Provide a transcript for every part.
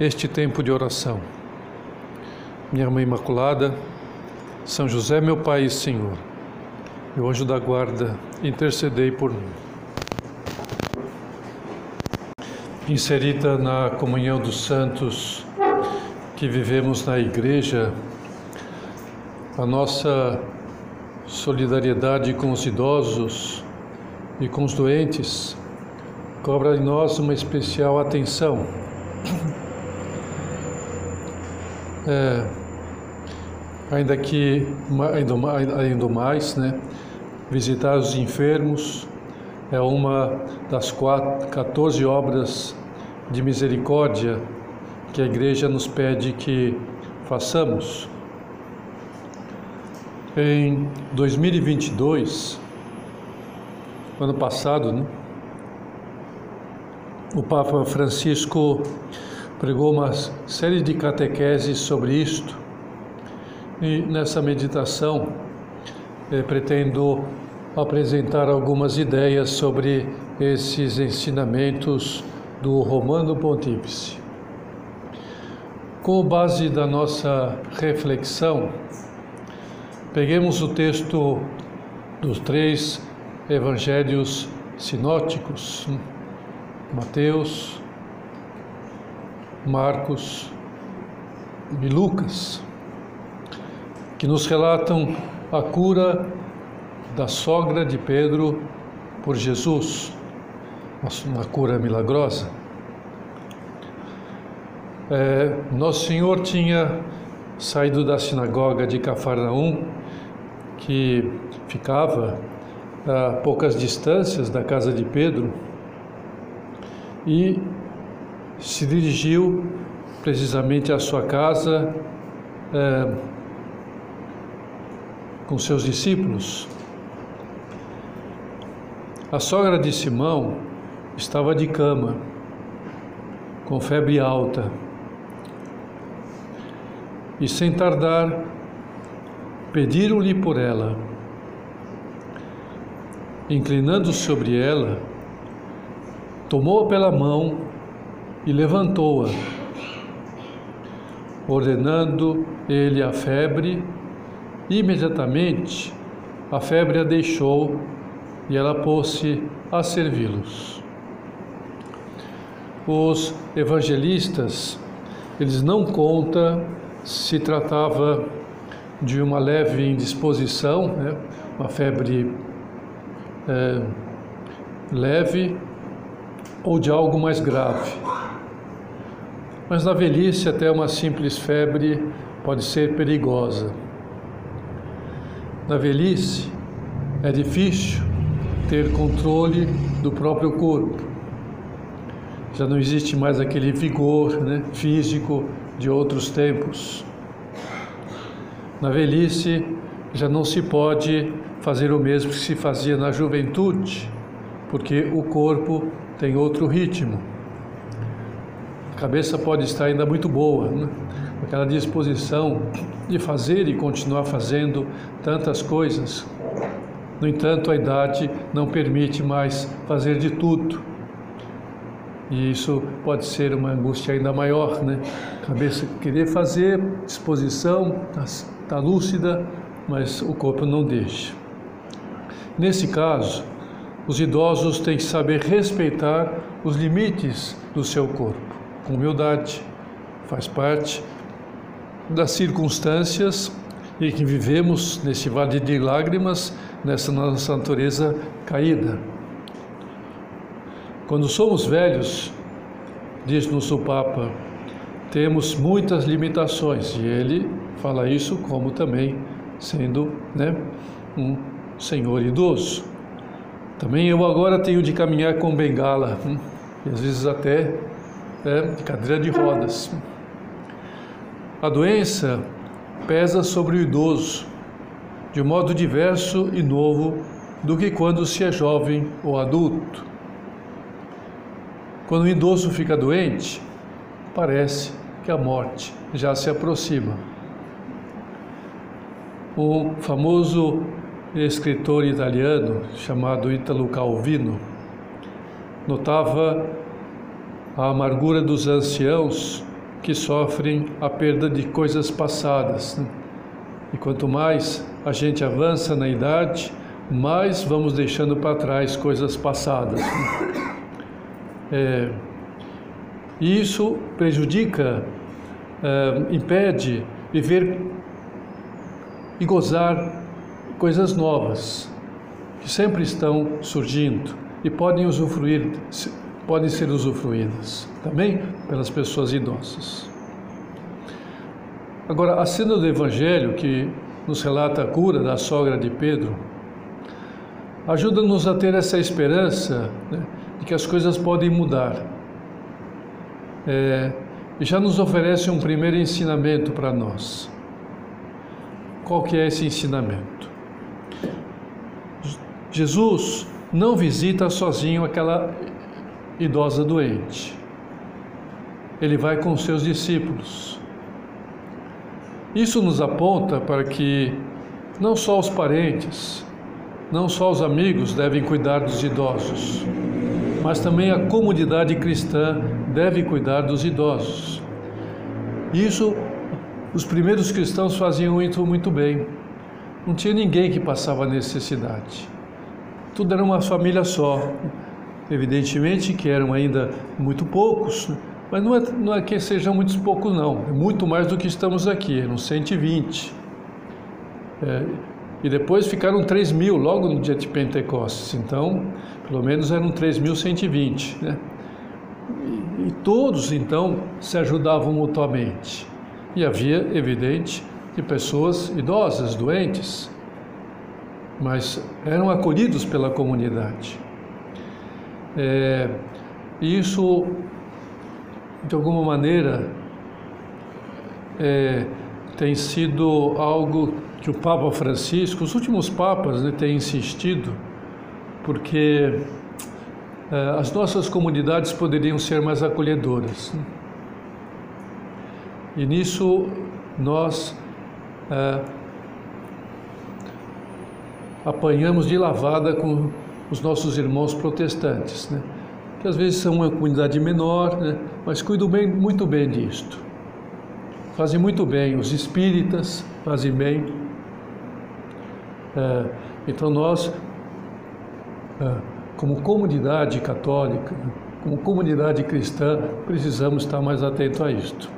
este tempo de oração. Minha Mãe Imaculada, São José, meu Pai e Senhor, meu anjo da guarda, intercedei por mim. Inserida na comunhão dos santos que vivemos na Igreja, a nossa solidariedade com os idosos e com os doentes cobra em nós uma especial atenção. É, ainda que ainda mais, né, visitar os enfermos é uma das quatro, 14 obras de misericórdia que a Igreja nos pede que façamos. Em 2022, ano passado, né, o Papa Francisco pregou uma série de catequeses sobre isto e nessa meditação eh, pretendo apresentar algumas ideias sobre esses ensinamentos do Romano Pontífice. Com base da nossa reflexão, peguemos o texto dos três evangelhos sinóticos, Mateus, Marcos e Lucas, que nos relatam a cura da sogra de Pedro por Jesus, uma cura milagrosa. É, Nosso Senhor tinha saído da sinagoga de Cafarnaum, que ficava a poucas distâncias da casa de Pedro, e se dirigiu precisamente à sua casa é, com seus discípulos. A sogra de Simão estava de cama, com febre alta, e sem tardar pediram-lhe por ela. Inclinando sobre ela, tomou-a pela mão e levantou-a, ordenando ele a febre, imediatamente a febre a deixou e ela pôs-se a servi-los. Os evangelistas, eles não contam se tratava de uma leve indisposição, né? uma febre é, leve, ou de algo mais grave. Mas na velhice, até uma simples febre pode ser perigosa. Na velhice, é difícil ter controle do próprio corpo. Já não existe mais aquele vigor né, físico de outros tempos. Na velhice, já não se pode fazer o mesmo que se fazia na juventude, porque o corpo tem outro ritmo cabeça pode estar ainda muito boa, né? aquela disposição de fazer e continuar fazendo tantas coisas. No entanto, a idade não permite mais fazer de tudo. E isso pode ser uma angústia ainda maior, né? Cabeça querer fazer, disposição, está tá lúcida, mas o corpo não deixa. Nesse caso, os idosos têm que saber respeitar os limites do seu corpo com humildade, faz parte das circunstâncias em que vivemos nesse vale de lágrimas, nessa nossa natureza caída. Quando somos velhos, diz-nos o Papa, temos muitas limitações e ele fala isso como também sendo né, um senhor idoso. Também eu agora tenho de caminhar com bengala, hum, e às vezes até né, de cadeira de rodas. a doença pesa sobre o idoso de um modo diverso e novo do que quando se é jovem ou adulto. Quando o idoso fica doente, parece que a morte já se aproxima. O famoso escritor italiano chamado Italo Calvino notava a amargura dos anciãos que sofrem a perda de coisas passadas. Né? E quanto mais a gente avança na idade, mais vamos deixando para trás coisas passadas. Né? É, e isso prejudica, é, impede viver e gozar coisas novas que sempre estão surgindo e podem usufruir, podem ser usufruídas também pelas pessoas idosas. Agora, a cena do Evangelho que nos relata a cura da sogra de Pedro ajuda-nos a ter essa esperança né, de que as coisas podem mudar. É, e já nos oferece um primeiro ensinamento para nós. Qual que é esse ensinamento? Jesus não visita sozinho aquela idosa doente. Ele vai com seus discípulos. Isso nos aponta para que não só os parentes, não só os amigos devem cuidar dos idosos, mas também a comunidade cristã deve cuidar dos idosos. Isso os primeiros cristãos faziam isso muito bem. Não tinha ninguém que passava necessidade. Tudo era uma família só. Evidentemente que eram ainda muito poucos, mas não é, não é que sejam muitos poucos, não. É muito mais do que estamos aqui, eram 120. É, e depois ficaram 3 mil logo no dia de Pentecostes. Então, pelo menos eram 3.120. Né? E, e todos, então, se ajudavam mutuamente. E havia, evidente, de pessoas idosas, doentes, mas eram acolhidos pela comunidade. É, isso de alguma maneira, é, tem sido algo que o Papa Francisco, os últimos papas, né, têm insistido, porque é, as nossas comunidades poderiam ser mais acolhedoras. Né? E nisso nós é, apanhamos de lavada com os nossos irmãos protestantes. Né? que às vezes são uma comunidade menor, né? mas cuidam bem, muito bem disto. Fazem muito bem, os espíritas fazem bem. É, então nós, é, como comunidade católica, como comunidade cristã, precisamos estar mais atentos a isto.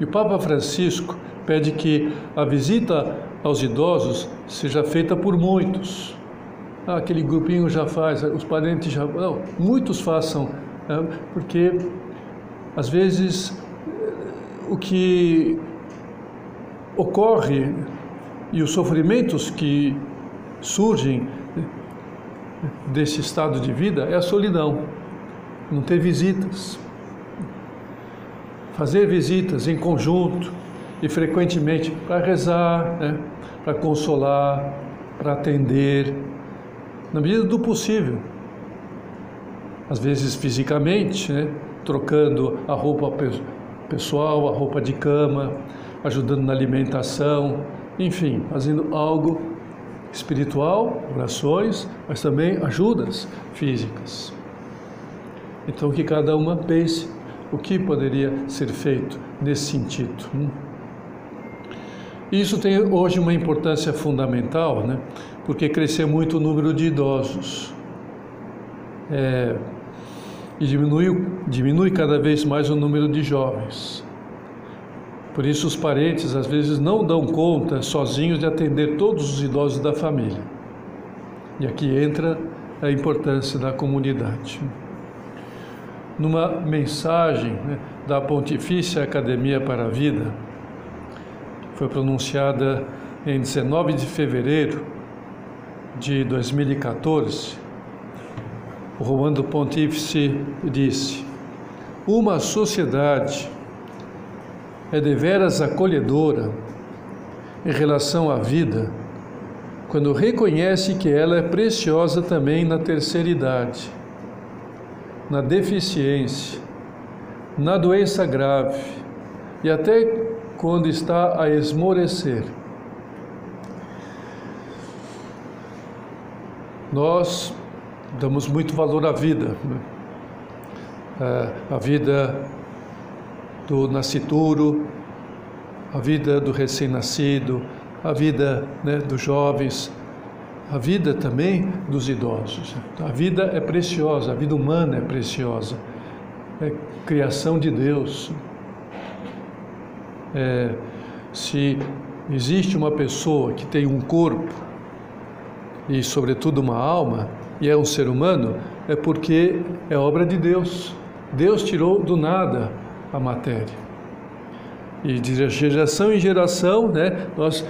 E o Papa Francisco pede que a visita aos idosos seja feita por muitos, ah, aquele grupinho já faz, os parentes já. Não, muitos façam, né? porque às vezes o que ocorre e os sofrimentos que surgem desse estado de vida é a solidão, não ter visitas. Fazer visitas em conjunto e frequentemente para rezar, né? para consolar, para atender, na medida do possível. Às vezes fisicamente, né? trocando a roupa pessoal, a roupa de cama, ajudando na alimentação, enfim, fazendo algo espiritual, orações, mas também ajudas físicas. Então que cada uma pense o que poderia ser feito nesse sentido. Isso tem hoje uma importância fundamental, né? porque cresceu muito o número de idosos. É, e diminui, diminui cada vez mais o número de jovens. Por isso, os parentes às vezes não dão conta sozinhos de atender todos os idosos da família. E aqui entra a importância da comunidade. Numa mensagem né, da Pontifícia Academia para a Vida, foi pronunciada em 19 de fevereiro de 2014, o Romano Pontífice disse: Uma sociedade é deveras acolhedora em relação à vida quando reconhece que ela é preciosa também na terceira idade, na deficiência, na doença grave e até quando está a esmorecer. Nós damos muito valor à vida, né? a vida do nascituro, a vida do recém-nascido, a vida né, dos jovens, a vida também dos idosos. A vida é preciosa, a vida humana é preciosa, é criação de Deus. É, se existe uma pessoa que tem um corpo e, sobretudo, uma alma, e é um ser humano, é porque é obra de Deus. Deus tirou do nada a matéria. E de geração em geração, né, nós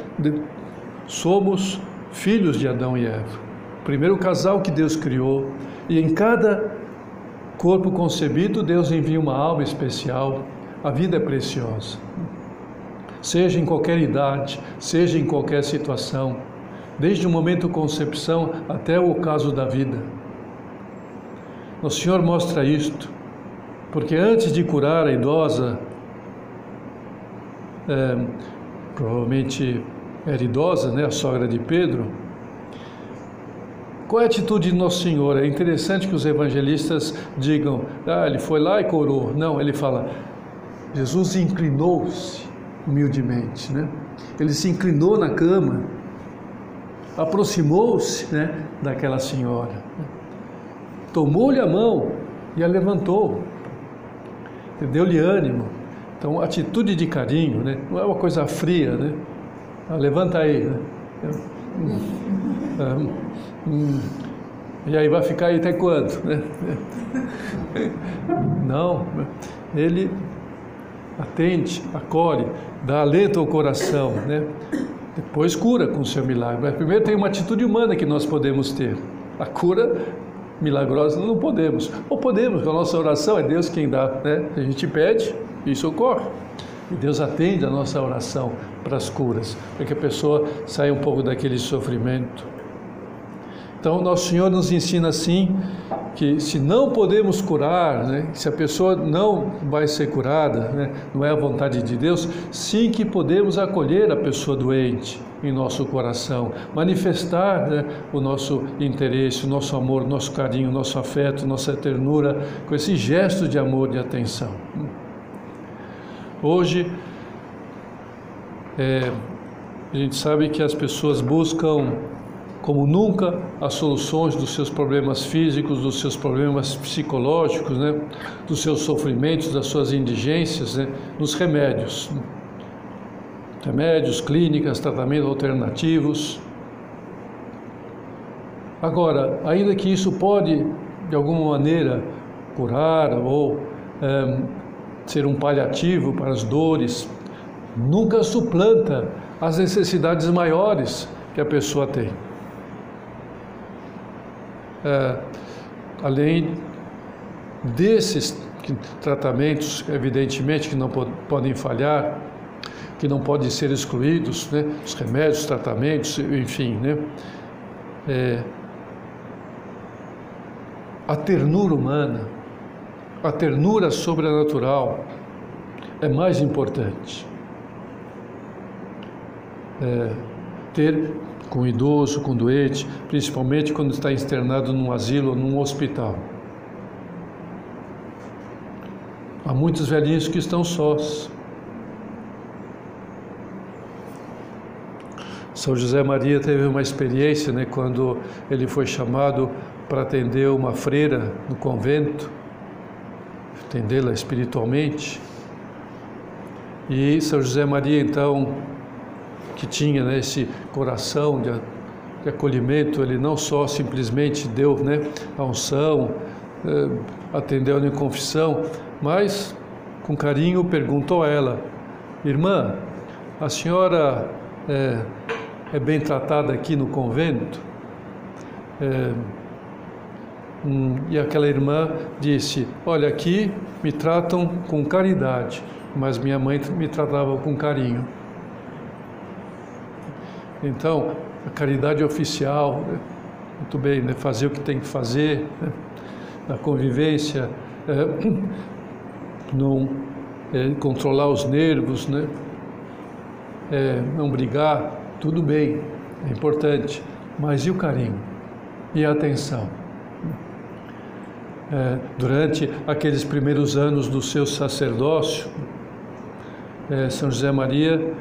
somos filhos de Adão e Eva. Primeiro casal que Deus criou, e em cada corpo concebido, Deus envia uma alma especial. A vida é preciosa. Seja em qualquer idade, seja em qualquer situação, desde o momento concepção até o ocaso da vida. O Senhor mostra isto, porque antes de curar a idosa, é, provavelmente era idosa, né, a sogra de Pedro. Qual é a atitude de Nosso Senhor? É interessante que os evangelistas digam, ah, ele foi lá e curou. Não, ele fala, Jesus inclinou-se humildemente, né? Ele se inclinou na cama, aproximou-se, né, daquela senhora, tomou-lhe a mão e a levantou, deu-lhe ânimo. Então, atitude de carinho, né? Não é uma coisa fria, né? Ah, levanta aí, né? Ah, hum, e aí vai ficar aí até quando? Né? Não, ele atende, acolhe, dá alento ao coração, né? Depois cura com o seu milagre. Mas primeiro tem uma atitude humana que nós podemos ter. A cura milagrosa não podemos. Ou podemos, com a nossa oração é Deus quem dá, né? A gente pede, isso ocorre. E Deus atende a nossa oração para as curas, para que a pessoa saia um pouco daquele sofrimento. Então, nosso Senhor nos ensina assim que se não podemos curar, né, se a pessoa não vai ser curada, né, não é a vontade de Deus, sim que podemos acolher a pessoa doente em nosso coração, manifestar né, o nosso interesse, o nosso amor, o nosso carinho, o nosso afeto, nossa ternura, com esse gesto de amor e atenção. Hoje, é, a gente sabe que as pessoas buscam, como nunca, as soluções dos seus problemas físicos, dos seus problemas psicológicos, né, dos seus sofrimentos, das suas indigências, né, nos remédios. Remédios, clínicas, tratamentos alternativos. Agora, ainda que isso pode, de alguma maneira, curar ou é, ser um paliativo para as dores, nunca suplanta as necessidades maiores que a pessoa tem. É, além desses tratamentos, evidentemente, que não podem falhar, que não podem ser excluídos, né? os remédios, os tratamentos, enfim, né? É, a ternura humana, a ternura sobrenatural é mais importante. É, ter com idoso, com doente, principalmente quando está externado num asilo ou num hospital. Há muitos velhinhos que estão sós. São José Maria teve uma experiência, né, quando ele foi chamado para atender uma freira no convento entendê-la espiritualmente. E São José Maria, então, que tinha né, esse coração de, de, acolhimento, ele não só simplesmente deu né, a unção, eh, atendeu na confissão, mas com carinho perguntou a ela: Irmã, a senhora é, é bem tratada aqui no convento? É, Hum, e aquela irmã disse: Olha, aqui me tratam com caridade, mas minha mãe me tratava com carinho. Então, a caridade oficial, né? muito bem, né? fazer o que tem que fazer, né? a convivência, é, não é, controlar os nervos, né? É, não brigar, tudo bem, é importante, mas e o carinho? E a atenção? É, durante aqueles primeiros anos do seu sacerdócio, é, São José Maria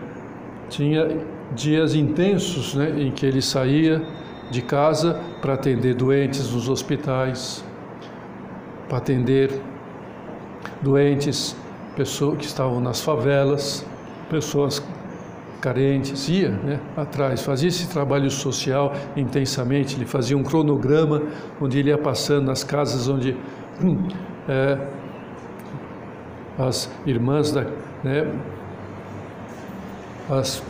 tinha dias intensos né, em que ele saía de casa para atender doentes nos hospitais, para atender doentes, pessoas que estavam nas favelas, pessoas carentes, ia né, atrás, fazia esse trabalho social intensamente, ele fazia um cronograma onde ele ia passando nas casas onde é, as irmãs, da, né, as,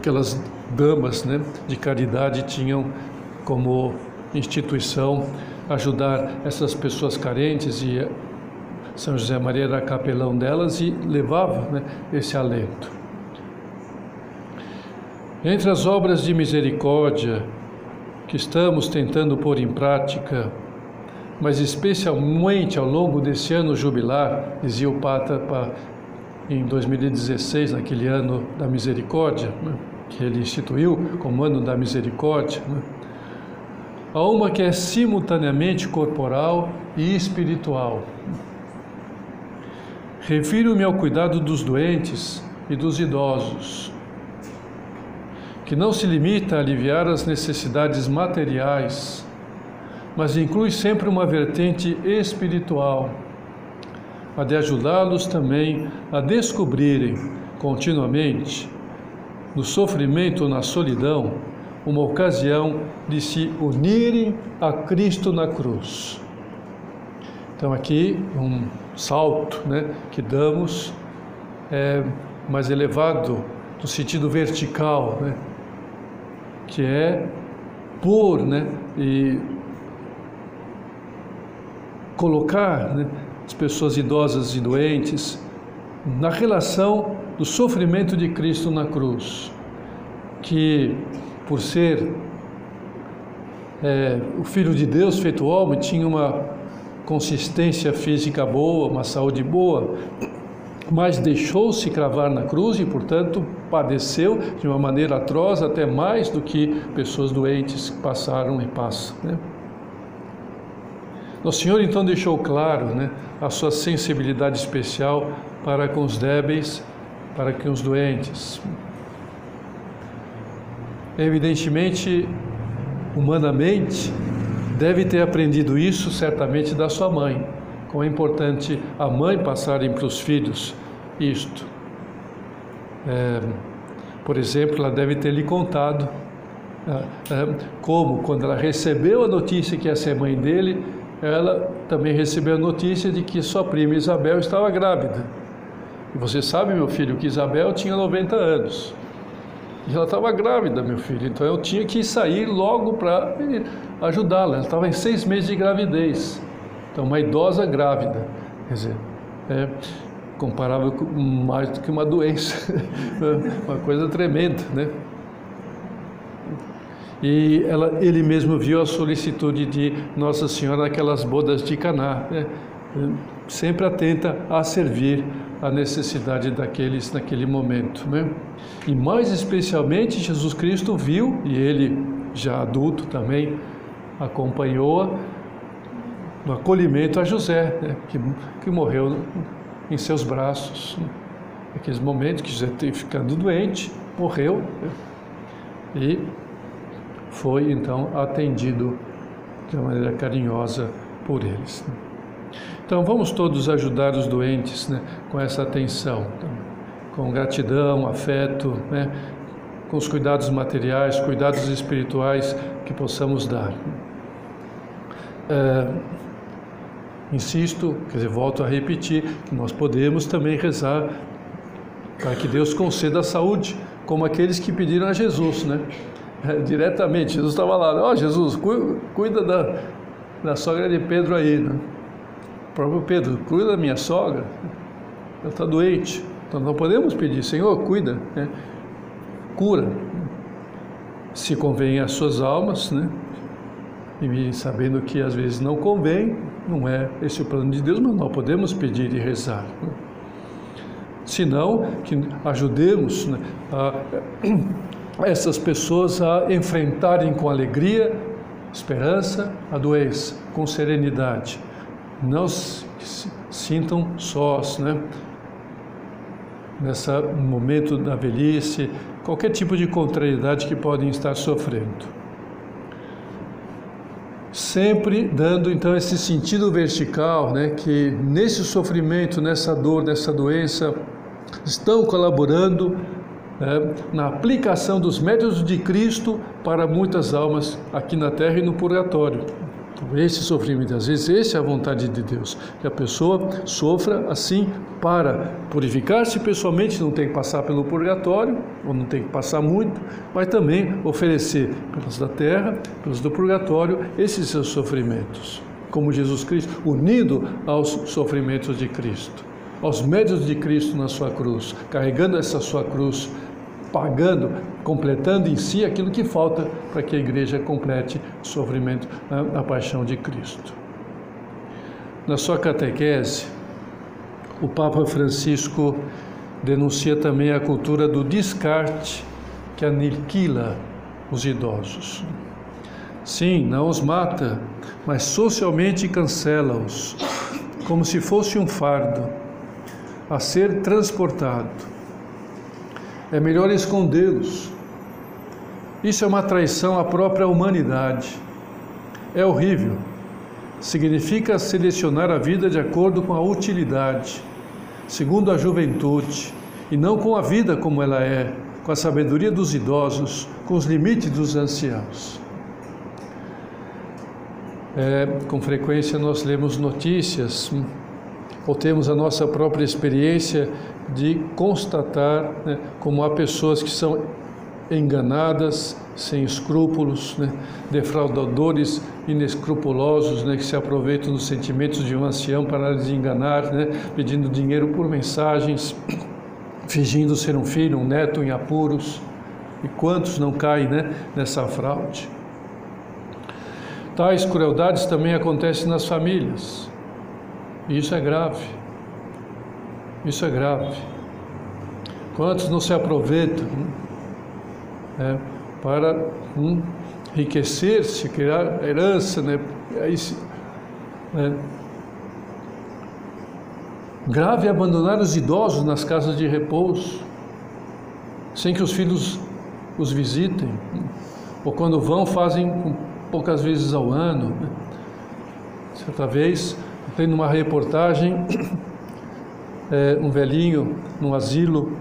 aquelas damas né, de caridade tinham como instituição ajudar essas pessoas carentes e São José Maria era capelão delas e levava né, esse alento. Entre as obras de misericórdia que estamos tentando pôr em prática, mas especialmente ao longo desse ano jubilar, dizia o Papa em 2016, naquele ano da misericórdia, né, que ele instituiu como ano da misericórdia, né, há uma que é simultaneamente corporal e espiritual. Refiro-me ao cuidado dos doentes e dos idosos que não se limita a aliviar as necessidades materiais, mas inclui sempre uma vertente espiritual, a de ajudá-los também a descobrirem continuamente, no sofrimento ou na solidão, uma ocasião de se unirem a Cristo na cruz. Então, aqui um salto né, que damos é, mais elevado, no sentido vertical, né, que é pôr né, e colocar né, as pessoas idosas e doentes na relação do sofrimento de Cristo na cruz, que por ser é, o Filho de Deus feito homem tinha uma consistência física boa, uma saúde boa, mas deixou-se cravar na cruz e, portanto, padeceu de uma maneira atroz, até mais do que pessoas doentes passaram e passam. Né? Nosso Senhor então deixou claro né, a sua sensibilidade especial para com os débeis, para com os doentes. Evidentemente, humanamente, deve ter aprendido isso certamente da sua mãe como é importante a mãe passarem para os filhos isto. É, por exemplo, ela deve ter lhe contado é, é, como, quando ela recebeu a notícia que ia ser mãe dele, ela também recebeu a notícia de que sua prima Isabel estava grávida. Você sabe, meu filho, que Isabel tinha 90 anos. E ela estava grávida, meu filho. Então eu tinha que sair logo para ajudá-la. Ela estava em seis meses de gravidez. Então, uma idosa grávida, quer dizer, é comparável com mais do que uma doença, uma coisa tremenda, né? E ela, ele mesmo viu a solicitude de Nossa Senhora naquelas bodas de Caná, né? sempre atenta a servir a necessidade daqueles naquele momento, né? E mais especialmente Jesus Cristo viu e ele já adulto também acompanhou-a no acolhimento a José, né, que, que morreu em seus braços. Naqueles momentos que José tem ficando doente, morreu né, e foi então atendido de uma maneira carinhosa por eles. Né. Então vamos todos ajudar os doentes né, com essa atenção, então, com gratidão, afeto, né, com os cuidados materiais, cuidados espirituais que possamos dar. É, Insisto, quer dizer, volto a repetir, que nós podemos também rezar para que Deus conceda a saúde, como aqueles que pediram a Jesus, né? É, diretamente, Jesus estava lá, ó oh, Jesus, cuida da, da sogra de Pedro aí, né? O próprio Pedro, cuida da minha sogra. ela está doente. Então não podemos pedir, Senhor, cuida, né? cura, se convém às suas almas, né? E sabendo que às vezes não convém, não é esse o plano de Deus, mas nós podemos pedir e rezar. Né? Senão, que ajudemos né, a, essas pessoas a enfrentarem com alegria, esperança, a doença, com serenidade. Não se sintam sós, né? Nesse momento da velhice, qualquer tipo de contrariedade que podem estar sofrendo. Sempre dando então esse sentido vertical, né, que nesse sofrimento, nessa dor, nessa doença, estão colaborando né, na aplicação dos métodos de Cristo para muitas almas aqui na Terra e no purgatório esse sofrimento, às vezes, essa é a vontade de Deus, que a pessoa sofra assim para purificar-se pessoalmente, não tem que passar pelo purgatório, ou não tem que passar muito, mas também oferecer pelos da terra, pelos do purgatório, esses seus sofrimentos, como Jesus Cristo, unido aos sofrimentos de Cristo, aos médios de Cristo na sua cruz, carregando essa sua cruz pagando, completando em si aquilo que falta para que a igreja complete o sofrimento, a, paixão de Cristo. Na sua catequese, o Papa Francisco denuncia também a cultura do descarte que aniquila os idosos. Sim, não os mata, mas socialmente cancela-os, como se fosse um fardo a ser transportado é melhor escondê-los. Isso é uma traição à própria humanidade. É horrível. Significa selecionar a vida de acordo com a utilidade, segundo a juventude, e não com a vida como ela é, com a sabedoria dos idosos, com os limites dos anciãos. É, com frequência nós lemos notícias hum, ou temos a nossa própria experiência de constatar né, como há pessoas que são enganadas, sem escrúpulos, né, defraudadores inescrupulosos, né, que se aproveitam dos sentimentos de um ancião para lhes enganar, né, pedindo dinheiro por mensagens, fingindo ser um filho, um neto em apuros. E quantos não caem né, nessa fraude? Tais crueldades também acontecem nas famílias. Isso é grave. Isso é grave. Quantos não se aproveitam né, para hum, enriquecer-se, criar herança, né? Aí, né? Grave é abandonar os idosos nas casas de repouso, sem que os filhos os visitem, ou quando vão, fazem poucas vezes ao ano. Né? Certa vez, tem numa reportagem é, um velhinho num asilo,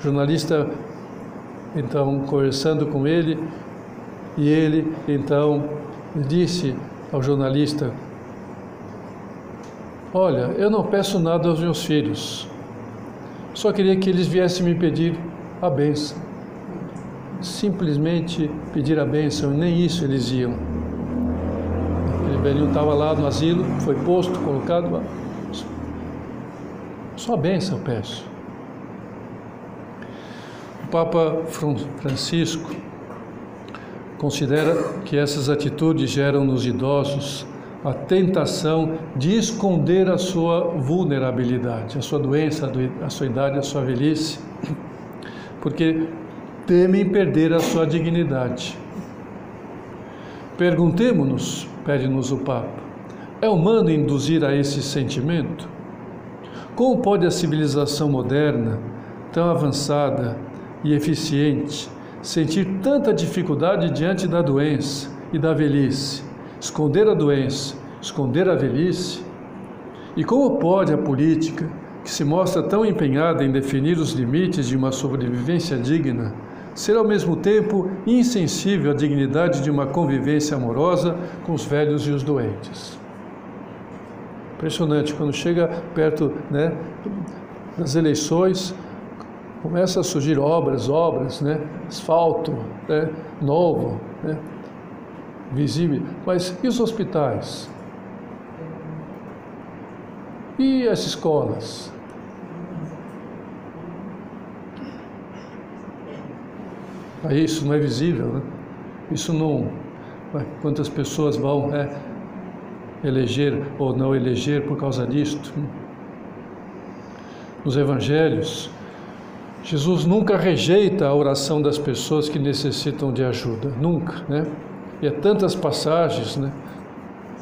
jornalista então conversando com ele e ele então disse ao jornalista: Olha, eu não peço nada aos meus filhos, só queria que eles viessem me pedir a benção. Simplesmente pedir a benção, nem isso eles iam. Velhinho estava lá no asilo, foi posto, colocado sua bênção peço. O Papa Francisco considera que essas atitudes geram nos idosos a tentação de esconder a sua vulnerabilidade, a sua doença, a sua idade, a sua velhice, porque temem perder a sua dignidade. Perguntemo-nos, pede-nos o Papa, é humano induzir a esse sentimento? Como pode a civilização moderna, tão avançada e eficiente, sentir tanta dificuldade diante da doença e da velhice, esconder a doença, esconder a velhice? E como pode a política, que se mostra tão empenhada em definir os limites de uma sobrevivência digna, ser ao mesmo tempo insensível à dignidade de uma convivência amorosa com os velhos e os doentes? Impressionante, quando chega perto né, das eleições, começa a surgir obras, obras, né, asfalto né, novo, né, visível. Mas e os hospitais? E as escolas? Aí isso não é visível, né? Isso não. Quantas pessoas vão é, eleger ou não eleger por causa disto? Nos evangelhos, Jesus nunca rejeita a oração das pessoas que necessitam de ajuda, nunca, né? E há tantas passagens, né?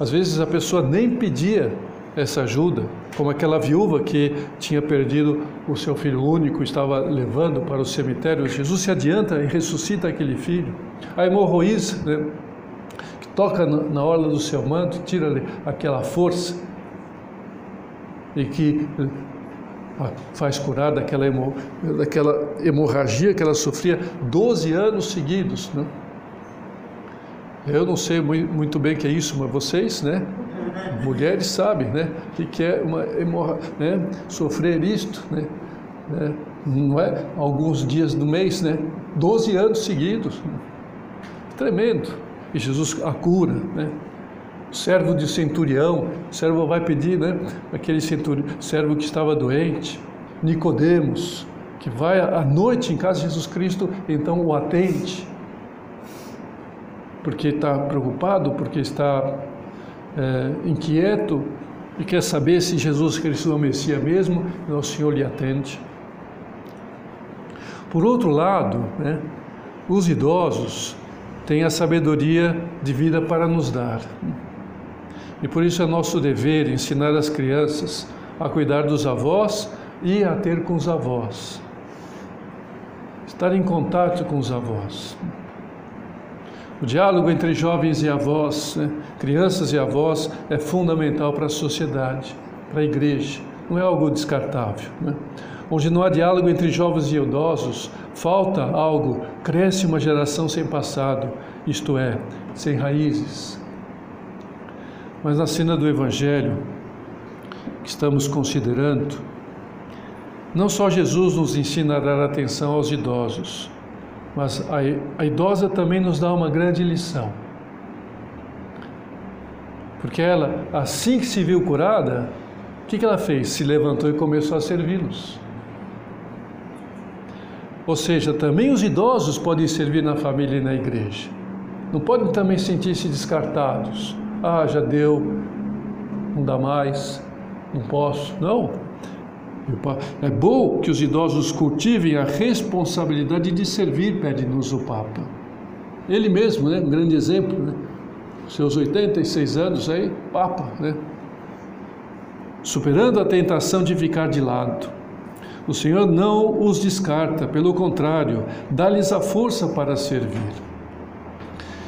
Às vezes a pessoa nem pedia essa ajuda, como aquela viúva que tinha perdido o seu filho único, estava levando para o cemitério. Jesus se adianta e ressuscita aquele filho. A hemorroísa, né, que toca na orla do seu manto, tira aquela força e que eh, faz curar daquela, daquela hemorragia que ela sofria 12 anos seguidos. Né? Eu não sei muito bem o que é isso, mas vocês, né? Mulheres sabem, né? Que é uma hemorra, né? Sofrer isto, né? né? Não é alguns dias do mês, né? Doze anos seguidos. Tremendo. E Jesus a cura, né? Servo de centurião, servo vai pedir, né? Aquele centurião, servo que estava doente, Nicodemos, que vai à noite em casa de Jesus Cristo, então o atende porque está preocupado, porque está é, inquieto e quer saber se Jesus Cristo é o Messias mesmo, e o Senhor lhe atende. Por outro lado, né, os idosos têm a sabedoria de vida para nos dar. E por isso é nosso dever ensinar as crianças a cuidar dos avós e a ter com os avós. Estar em contato com os avós. O diálogo entre jovens e avós, né, crianças e avós, é fundamental para a sociedade, para a igreja, não é algo descartável. Né? Onde não há diálogo entre jovens e idosos, falta algo, cresce uma geração sem passado, isto é, sem raízes. Mas na cena do Evangelho que estamos considerando, não só Jesus nos ensina a dar atenção aos idosos, mas a, a idosa também nos dá uma grande lição. Porque ela, assim que se viu curada, o que, que ela fez? Se levantou e começou a servi-los. Ou seja, também os idosos podem servir na família e na igreja. Não podem também sentir-se descartados. Ah, já deu, não dá mais, não posso. Não. É bom que os idosos cultivem a responsabilidade de servir, pede-nos o Papa. Ele mesmo, né, um grande exemplo, né? seus 86 anos aí, Papa, né? superando a tentação de ficar de lado. O Senhor não os descarta, pelo contrário, dá-lhes a força para servir.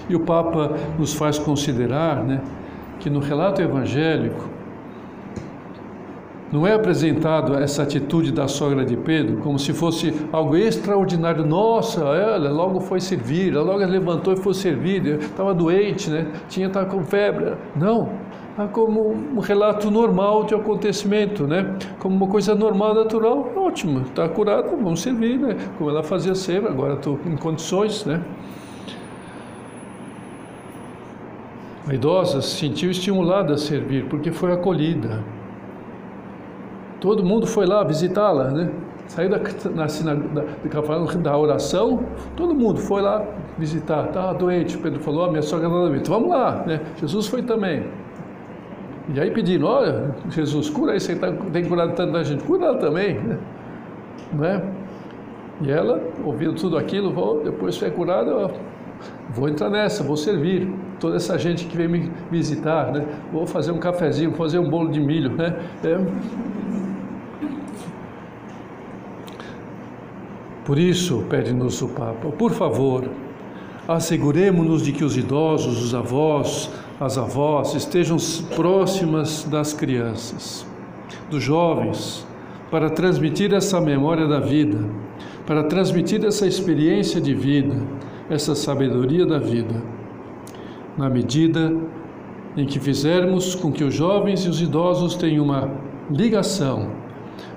E o Papa nos faz considerar né, que no relato evangélico, não é apresentado essa atitude da sogra de Pedro como se fosse algo extraordinário. Nossa, ela logo foi servir, ela logo levantou e foi servir, estava doente, né? tinha estado com febre. Não, é como um relato normal de acontecimento, né? Como uma coisa normal, natural, ótimo, está curada, vamos servir, né? Como ela fazia sempre, agora estou em condições, né? A idosa se sentiu estimulada a servir porque foi acolhida. Todo mundo foi lá visitá-la, né? Saiu da, na sinagoga, da, da oração, todo mundo foi lá visitar. Estava doente, Pedro falou, a minha sogra está doente. Vamos lá, né? Jesus foi também. E aí pedindo, olha, Jesus, cura aí, você tá, tem curado tanta gente, cura ela também, né? Não é? E ela, ouvindo tudo aquilo, vou, depois foi curada, ó, vou entrar nessa, vou servir toda essa gente que vem me visitar, né? Vou fazer um cafezinho, fazer um bolo de milho, né? É, Por isso, pede-nos o Papa, por favor, asseguremos-nos de que os idosos, os avós, as avós estejam próximas das crianças, dos jovens, para transmitir essa memória da vida, para transmitir essa experiência de vida, essa sabedoria da vida, na medida em que fizermos com que os jovens e os idosos tenham uma ligação,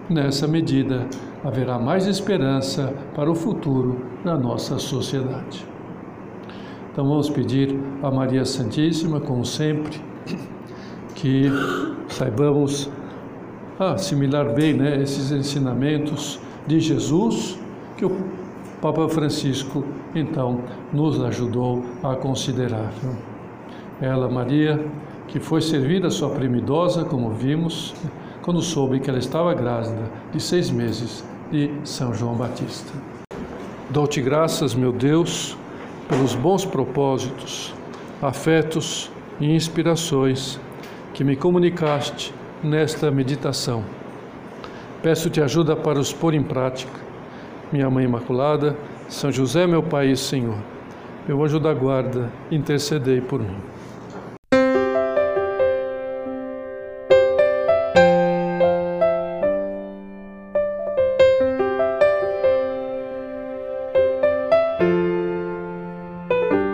nessa medida haverá mais esperança para o futuro da nossa sociedade. Então vamos pedir a Maria Santíssima, como sempre, que saibamos assimilar bem né, esses ensinamentos de Jesus, que o Papa Francisco, então, nos ajudou a considerar. Ela, Maria, que foi servida a sua prima idosa, como vimos, quando soube que ela estava grávida de seis meses de São João Batista. Dou-te graças, meu Deus, pelos bons propósitos, afetos e inspirações que me comunicaste nesta meditação. Peço-te ajuda para os pôr em prática. Minha Mãe Imaculada, São José, meu Pai e Senhor, meu anjo da guarda, intercedei por mim.